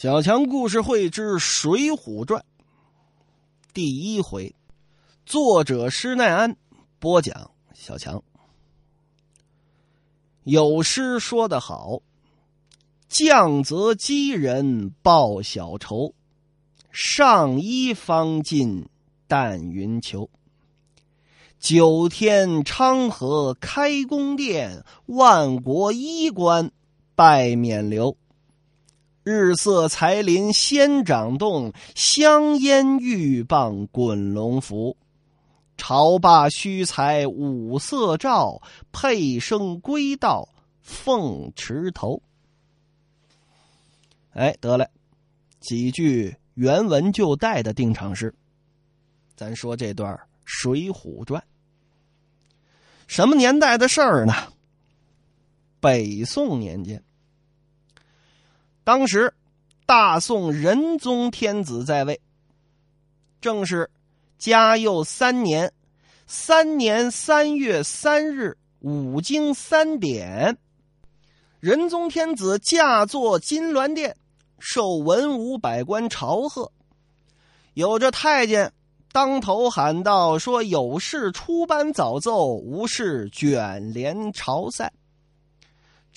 小强故事会之《水浒传》第一回，作者施耐庵播讲。小强有诗说得好：“降则击人报小仇，上衣方尽但云裘。九天昌河开宫殿，万国衣冠拜冕旒。”日色才林仙掌动，香烟玉棒滚龙符。朝罢须裁五色诏，配声归道凤池头。哎，得嘞，几句原文就带的定场诗。咱说这段《水浒传》，什么年代的事儿呢？北宋年间。当时，大宋仁宗天子在位，正是嘉佑三年，三年三月三日五经三点，仁宗天子驾坐金銮殿，受文武百官朝贺。有着太监当头喊道：“说有事出班早奏，无事卷帘朝散。”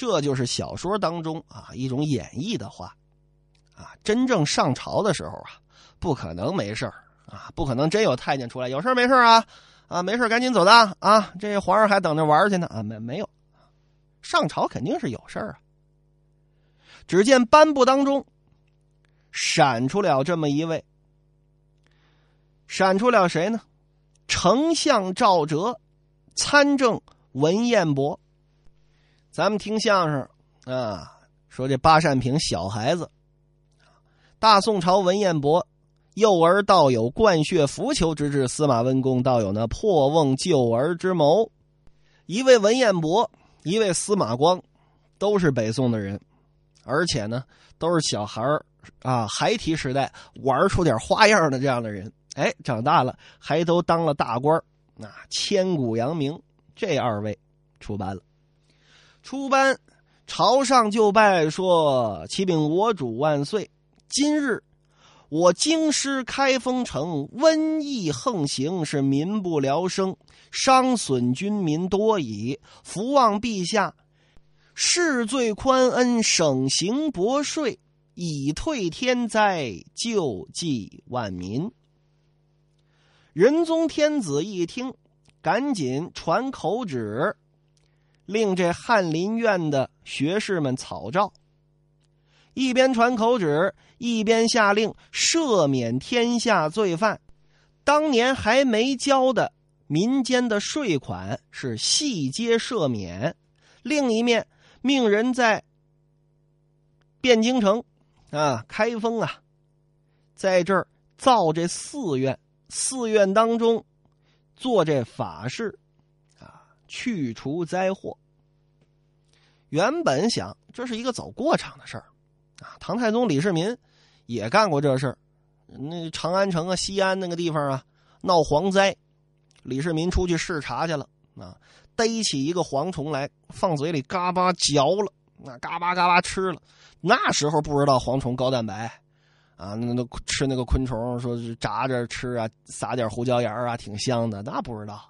这就是小说当中啊一种演绎的话，啊，真正上朝的时候啊，不可能没事啊，不可能真有太监出来，有事没事啊，啊，没事赶紧走的啊，这皇上还等着玩去呢啊，没没有，上朝肯定是有事啊。只见颁布当中闪出了这么一位，闪出了谁呢？丞相赵哲，参政文彦博。咱们听相声啊，说这八扇屏小孩子，大宋朝文彦博，幼儿道有灌血扶裘之志，司马温公道有那破瓮救儿之谋。一位文彦博，一位司马光，都是北宋的人，而且呢，都是小孩啊，孩提时代玩出点花样的这样的人。哎，长大了还都当了大官啊，千古扬名。这二位出班了。出班，朝上就拜说：“启禀我主万岁！今日我京师开封城瘟疫横行，是民不聊生，伤损军民多矣。福望陛下世罪宽恩，省刑薄税，以退天灾，救济万民。”仁宗天子一听，赶紧传口旨。令这翰林院的学士们草诏，一边传口旨，一边下令赦免天下罪犯。当年还没交的民间的税款是细皆赦免。另一面，命人在汴京城啊、开封啊，在这儿造这寺院，寺院当中做这法事。去除灾祸。原本想这是一个走过场的事儿，啊，唐太宗李世民也干过这事儿。那长安城啊，西安那个地方啊，闹蝗灾，李世民出去视察去了，啊，逮起一个蝗虫来，放嘴里嘎巴嚼了，那嘎巴嘎巴吃了。那时候不知道蝗虫高蛋白，啊，那那吃那个昆虫，说是炸着吃啊，撒点胡椒盐啊，挺香的，那不知道。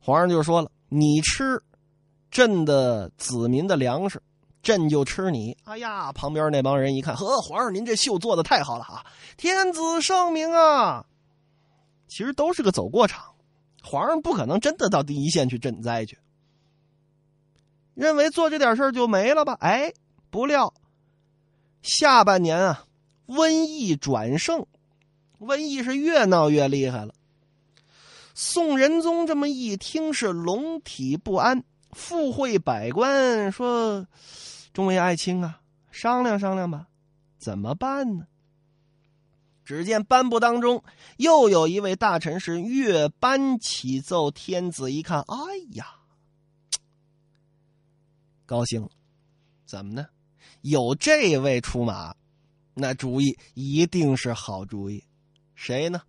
皇上就说了：“你吃朕的子民的粮食，朕就吃你。”哎呀，旁边那帮人一看，呵，皇上您这秀做的太好了啊！天子圣明啊！其实都是个走过场，皇上不可能真的到第一线去赈灾去。认为做这点事儿就没了吧？哎，不料下半年啊，瘟疫转盛，瘟疫是越闹越厉害了。宋仁宗这么一听是龙体不安，附会百官说：“众位爱卿啊，商量商量吧，怎么办呢？”只见颁布当中又有一位大臣是越班启奏天子，一看，哎呀，高兴了，怎么呢？有这位出马，那主意一定是好主意，谁呢？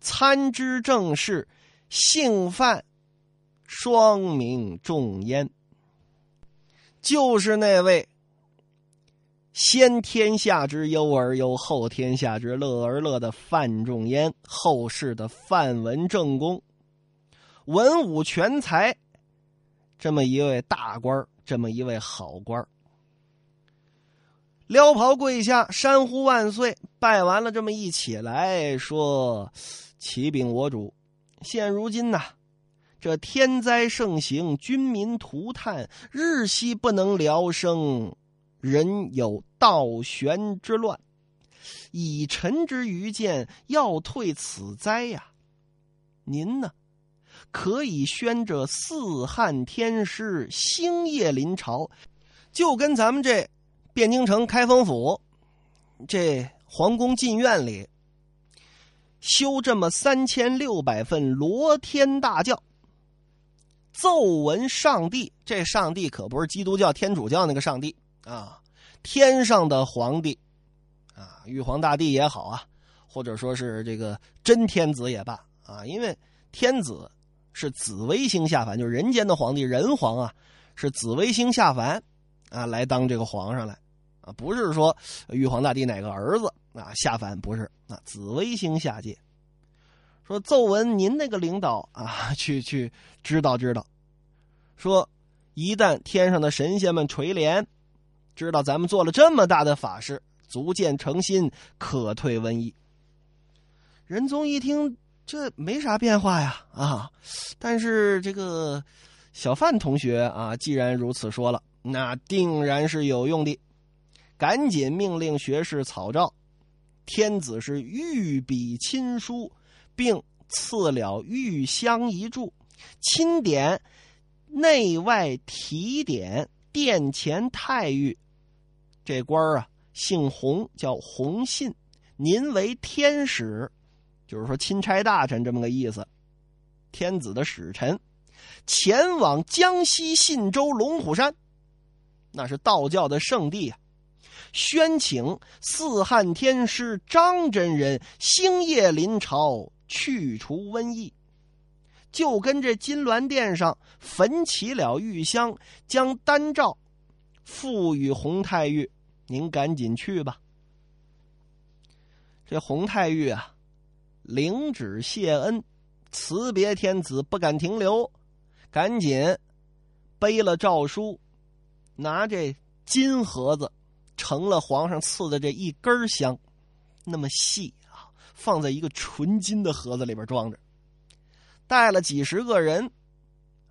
参知政事，姓范，双名仲淹，就是那位先天下之忧而忧，后天下之乐而乐的范仲淹，后世的范文正公，文武全才，这么一位大官这么一位好官撩袍跪下，山呼万岁，拜完了，这么一起来说：“启禀我主，现如今呐，这天灾盛行，军民涂炭，日夕不能聊生。”人有倒悬之乱，以臣之愚见，要退此灾呀。您呢，可以宣这四汉天师星夜临朝，就跟咱们这汴京城开封府这皇宫禁院里修这么三千六百份罗天大教，奏闻上帝。这上帝可不是基督教、天主教那个上帝。啊，天上的皇帝，啊，玉皇大帝也好啊，或者说是这个真天子也罢啊，因为天子是紫微星下凡，就是人间的皇帝，人皇啊，是紫微星下凡啊，来当这个皇上来啊，不是说玉皇大帝哪个儿子啊下凡，不是啊，紫微星下界。说奏闻您那个领导啊，去去知道知道，说一旦天上的神仙们垂怜。知道咱们做了这么大的法事，足见诚心，可退瘟疫。仁宗一听，这没啥变化呀，啊！但是这个小范同学啊，既然如此说了，那定然是有用的。赶紧命令学士草诏，天子是御笔亲书，并赐了御香一柱，钦点内外提点殿前太尉。这官儿啊，姓洪，叫洪信。您为天使，就是说钦差大臣这么个意思。天子的使臣，前往江西信州龙虎山，那是道教的圣地啊。宣请四汉天师张真人星夜临朝，去除瘟疫。就跟这金銮殿上焚起了玉香，将丹诏赋予洪太尉。您赶紧去吧。这洪太尉啊，领旨谢恩，辞别天子，不敢停留，赶紧背了诏书，拿这金盒子成了皇上赐的这一根香，那么细啊，放在一个纯金的盒子里边装着，带了几十个人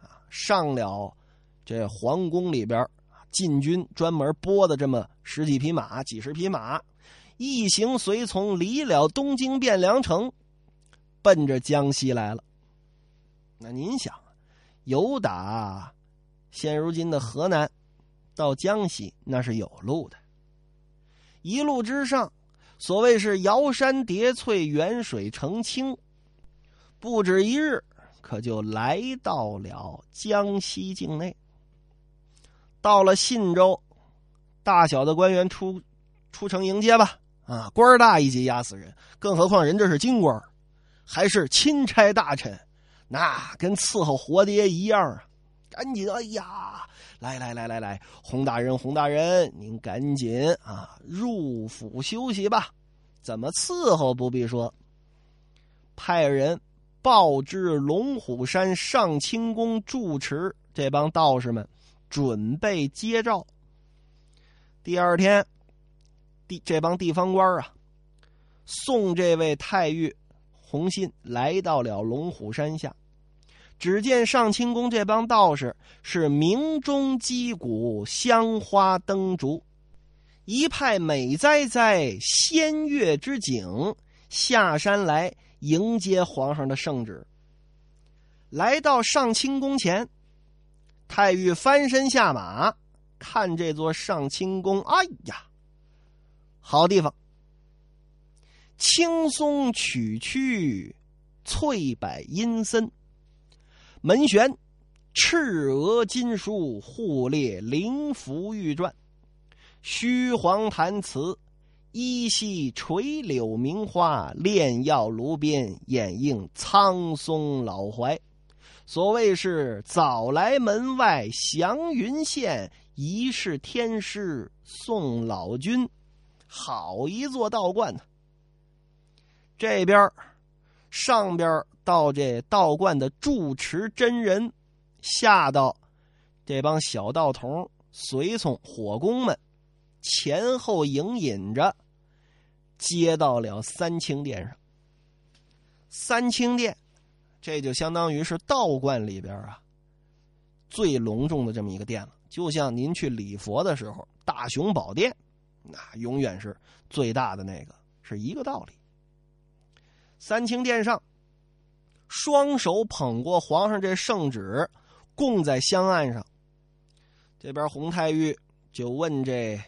啊，上了这皇宫里边。禁军专门拨的这么十几匹马、几十匹马，一行随从离了东京汴梁城，奔着江西来了。那您想，由打现如今的河南到江西，那是有路的。一路之上，所谓是瑶山叠翠、远水澄清，不止一日，可就来到了江西境内。到了信州，大小的官员出出城迎接吧。啊，官大一级压死人，更何况人这是京官，还是钦差大臣，那跟伺候活爹一样啊！赶紧，哎呀，来来来来来，洪大人，洪大人，您赶紧啊入府休息吧。怎么伺候不必说，派人报知龙虎山上清宫住持这帮道士们。准备接诏。第二天，地这帮地方官啊，送这位太尉洪信来到了龙虎山下。只见上清宫这帮道士是鸣钟击鼓、香花灯烛，一派美哉哉、仙乐之景，下山来迎接皇上的圣旨。来到上清宫前。太玉翻身下马，看这座上清宫，哎呀，好地方！青松曲曲，翠柏阴森，门悬赤额金书，护列灵符玉篆，虚黄弹词，依稀垂柳名花，炼药炉边，掩映苍松老槐。所谓是早来门外祥云现，疑是天师送老君，好一座道观呢。这边上边到这道观的住持真人，下到这帮小道童、随从、火工们，前后迎引着，接到了三清殿上。三清殿，这就相当于是道观里边啊最隆重的这么一个殿了。就像您去礼佛的时候，大雄宝殿，那永远是最大的那个，是一个道理。三清殿上，双手捧过皇上这圣旨，供在香案上。这边洪太玉就问这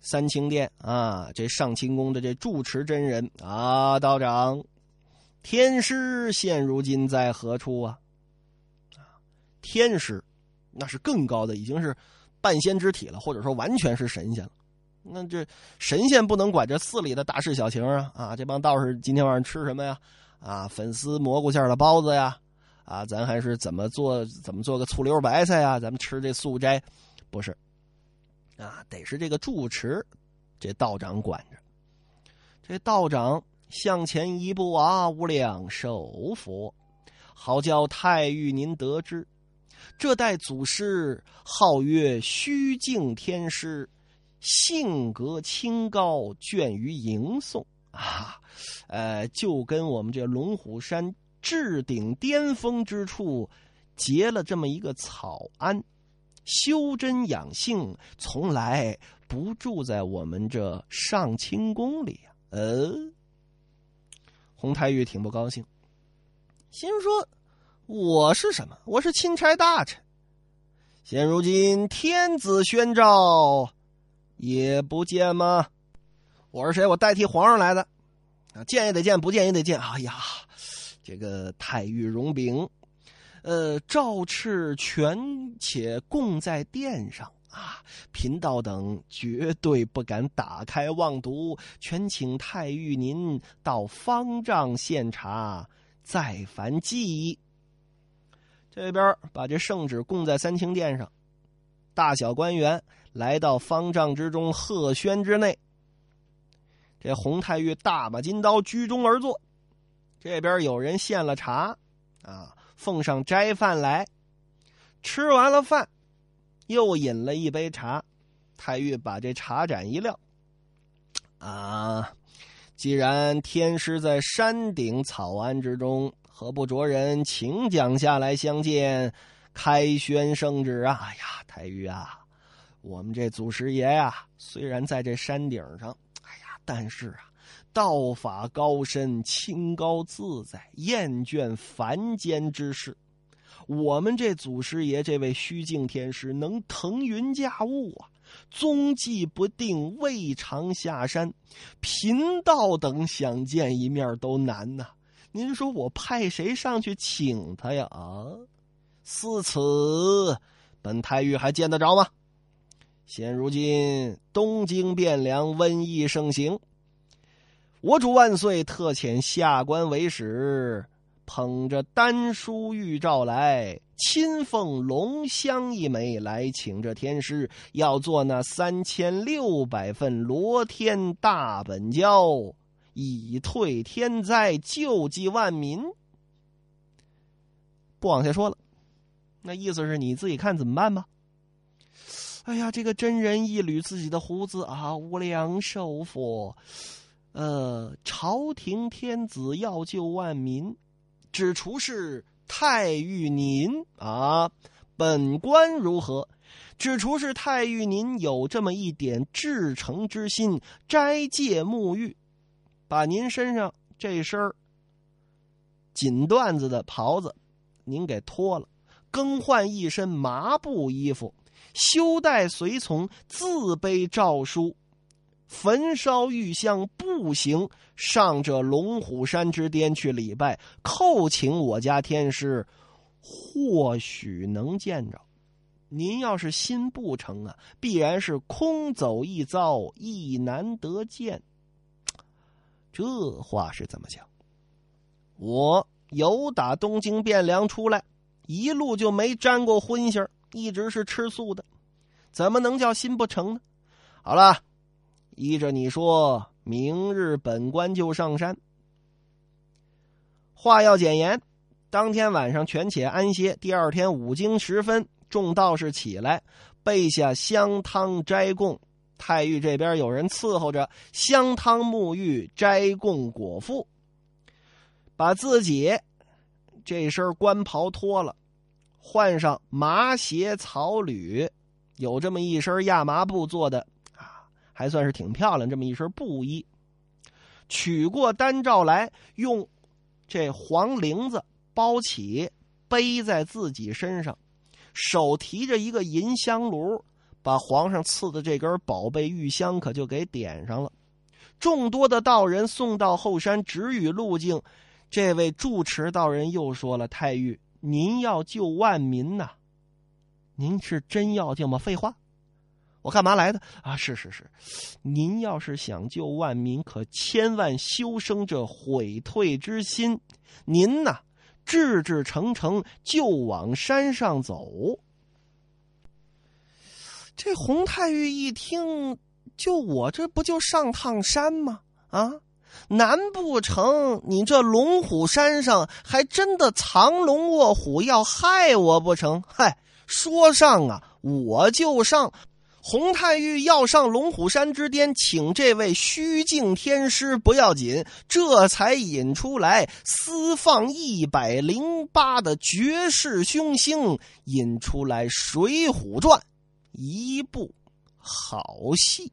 三清殿啊，这上清宫的这住持真人啊，道长，天师现如今在何处？啊，天师那是更高的，已经是半仙之体了，或者说完全是神仙了。那这神仙不能管这寺里的大事小情啊！啊，这帮道士今天晚上吃什么呀？啊，粉丝蘑菇馅的包子呀！啊，咱还是怎么做？怎么做个醋溜白菜呀？咱们吃这素斋，不是？啊，得是这个住持，这道长管着。这道长向前一步啊，无量寿佛，好叫太玉您得知，这代祖师号曰虚静天师。性格清高，倦于吟诵啊，呃，就跟我们这龙虎山至顶巅峰之处结了这么一个草庵，修真养性，从来不住在我们这上清宫里呀。呃，洪太玉挺不高兴，心说：“我是什么？我是钦差大臣，现如今天子宣召。”也不见吗？我是谁？我代替皇上来的，啊，见也得见，不见也得见。哎呀，这个太玉容禀，呃，诏敕全且供在殿上啊，贫道等绝对不敢打开望读，全请太玉您到方丈献茶，再凡记忆。这边把这圣旨供在三清殿上，大小官员。来到方丈之中，贺轩之内。这洪太玉大把金刀居中而坐，这边有人献了茶，啊，奉上斋饭来。吃完了饭，又饮了一杯茶。太玉把这茶盏一撂，啊，既然天师在山顶草庵之中，何不着人请讲下来相见，开宣圣旨啊？哎呀，太玉啊！我们这祖师爷呀，虽然在这山顶上，但是啊，道法高深，清高自在，厌倦凡间之事。我们这祖师爷这位虚静天师能腾云驾雾啊，踪迹不定，未尝下山。贫道等想见一面都难呐。您说我派谁上去请他呀？啊，似此，本太玉还见得着吗？现如今东京汴梁瘟疫盛行，我主万岁特遣下官为使，捧着丹书玉诏来，亲奉龙香一枚来请这天师，要做那三千六百份罗天大本教，以退天灾，救济万民。不往下说了，那意思是你自己看怎么办吧。哎呀，这个真人一捋自己的胡子啊，无量寿佛，呃，朝廷天子要救万民，只除是太玉您啊，本官如何？只除是太玉您有这么一点至诚之心，斋戒沐浴，把您身上这身锦缎子的袍子，您给脱了，更换一身麻布衣服。休带随从，自背诏书，焚烧玉香，步行上这龙虎山之巅去礼拜，叩请我家天师，或许能见着。您要是心不诚啊，必然是空走一遭，亦难得见。这话是怎么讲？我由打东京汴梁出来，一路就没沾过荤腥一直是吃素的，怎么能叫心不诚呢？好了，依着你说，明日本官就上山。话要简言，当天晚上权且安歇。第二天五更时分，众道士起来备下香汤斋供。太玉这边有人伺候着，香汤沐浴斋供果腹，把自己这身官袍脱了，换上麻鞋草履，有这么一身亚麻布做的啊，还算是挺漂亮。这么一身布衣，取过单照来用。这黄绫子包起，背在自己身上，手提着一个银香炉，把皇上赐的这根宝贝玉香可就给点上了。众多的道人送到后山，指与路径。这位住持道人又说了：“太玉，您要救万民呐，您是真要救吗？废话。”我干嘛来的啊？是是是，您要是想救万民，可千万修生这悔退之心。您呐，志志诚诚就往山上走。这洪太玉一听，就我这不就上趟山吗？啊，难不成你这龙虎山上还真的藏龙卧虎要害我不成？嗨，说上啊，我就上。洪太玉要上龙虎山之巅，请这位虚境天师不要紧，这才引出来私放一百零八的绝世凶星，引出来《水浒传》一部好戏。